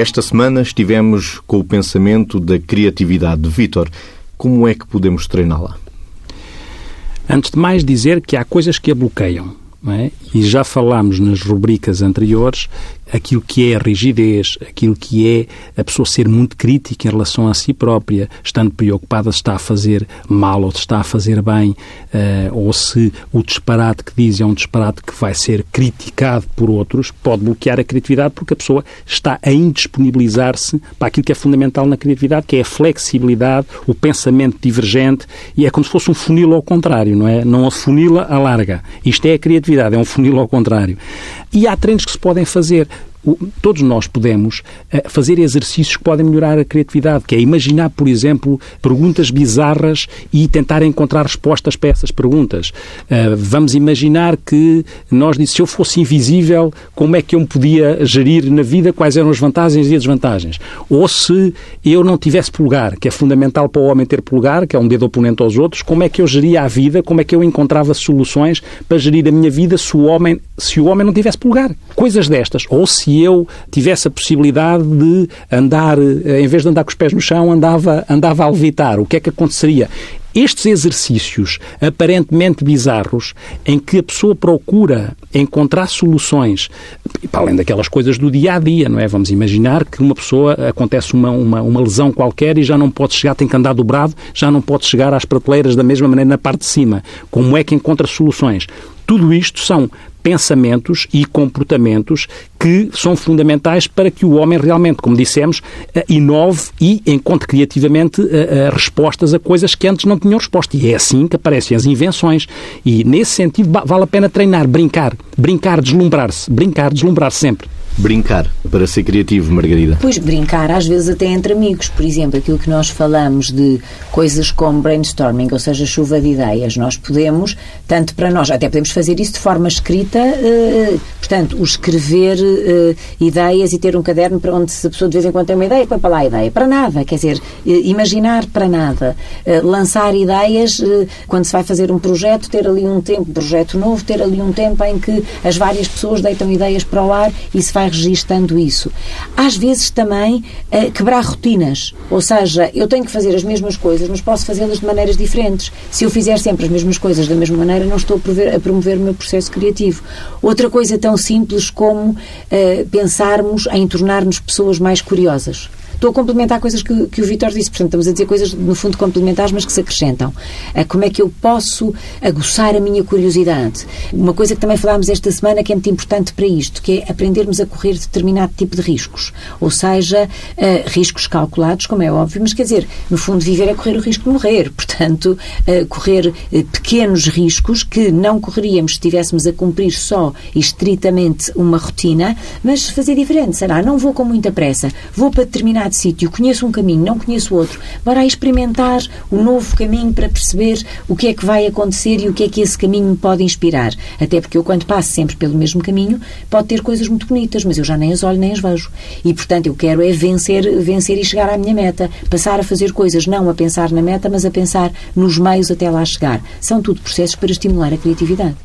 Esta semana estivemos com o pensamento da criatividade. Vítor, como é que podemos treiná-la? Antes de mais dizer que há coisas que a bloqueiam. É? E já falámos nas rubricas anteriores aquilo que é a rigidez, aquilo que é a pessoa ser muito crítica em relação a si própria, estando preocupada se está a fazer mal ou se está a fazer bem, uh, ou se o disparate que diz é um disparate que vai ser criticado por outros, pode bloquear a criatividade porque a pessoa está a indisponibilizar-se para aquilo que é fundamental na criatividade, que é a flexibilidade, o pensamento divergente, e é como se fosse um funil ao contrário, não é? Não a funila, alarga. Isto é a criatividade, é um funil ao contrário. E há treinos que se podem fazer todos nós podemos eh, fazer exercícios que podem melhorar a criatividade, que é imaginar, por exemplo, perguntas bizarras e tentar encontrar respostas para essas perguntas. Eh, vamos imaginar que nós disse, se eu fosse invisível, como é que eu me podia gerir na vida, quais eram as vantagens e as desvantagens? Ou se eu não tivesse pulgar, que é fundamental para o homem ter pulgar, que é um dedo oponente aos outros, como é que eu geria a vida, como é que eu encontrava soluções para gerir a minha vida se o homem, se o homem não tivesse pulgar? Coisas destas. Ou se se eu tivesse a possibilidade de andar, eh, em vez de andar com os pés no chão, andava, andava a levitar, o que é que aconteceria? Estes exercícios aparentemente bizarros, em que a pessoa procura encontrar soluções, para além daquelas coisas do dia a dia, não é? Vamos imaginar que uma pessoa acontece uma, uma, uma lesão qualquer e já não pode chegar, tem que andar dobrado, já não pode chegar às prateleiras da mesma maneira na parte de cima. Como é que encontra soluções? Tudo isto são pensamentos e comportamentos que são fundamentais para que o homem realmente, como dissemos, eh, inove e encontre criativamente eh, eh, respostas a coisas que antes não tinham resposta. E é assim que aparecem as invenções. E, nesse sentido, vale a pena treinar, brincar, brincar, deslumbrar-se, brincar, deslumbrar -se sempre brincar para ser criativo, Margarida? Pois, brincar às vezes até entre amigos. Por exemplo, aquilo que nós falamos de coisas como brainstorming, ou seja, chuva de ideias. Nós podemos, tanto para nós, até podemos fazer isso de forma escrita, eh, portanto, o escrever eh, ideias e ter um caderno para onde se a pessoa de vez em quando tem uma ideia, põe para lá a ideia. Para nada, quer dizer, eh, imaginar para nada. lançar ideias, quando se vai fazer um projeto, ter ali um tempo, projeto novo, ter ali um tempo em que as várias pessoas deitam ideias para o ar e se vai registando isso. Às vezes também uh, quebrar rotinas, ou seja, eu tenho que fazer as mesmas coisas, mas posso fazê-las de maneiras diferentes. Se eu fizer sempre as mesmas coisas da mesma maneira, não estou a promover, a promover o meu processo criativo. Outra coisa tão simples como uh, pensarmos em tornar-nos pessoas mais curiosas. Estou a complementar coisas que, que o Vitor disse, portanto, estamos a dizer coisas, no fundo, complementares, mas que se acrescentam. Como é que eu posso aguçar a minha curiosidade? Uma coisa que também falámos esta semana que é muito importante para isto, que é aprendermos a correr determinado tipo de riscos. Ou seja, uh, riscos calculados, como é óbvio, mas quer dizer, no fundo, viver é correr o risco de morrer. Portanto, uh, correr uh, pequenos riscos que não correríamos se estivéssemos a cumprir só e estritamente uma rotina, mas fazer diferente. Será? Não vou com muita pressa. Vou para determinado determinado sítio, conheço um caminho, não conheço outro, bora experimentar o novo caminho para perceber o que é que vai acontecer e o que é que esse caminho me pode inspirar. Até porque eu, quando passo sempre pelo mesmo caminho, pode ter coisas muito bonitas, mas eu já nem as olho nem as vejo. E, portanto, eu quero é vencer, vencer e chegar à minha meta. Passar a fazer coisas não a pensar na meta, mas a pensar nos meios até lá chegar. São tudo processos para estimular a criatividade.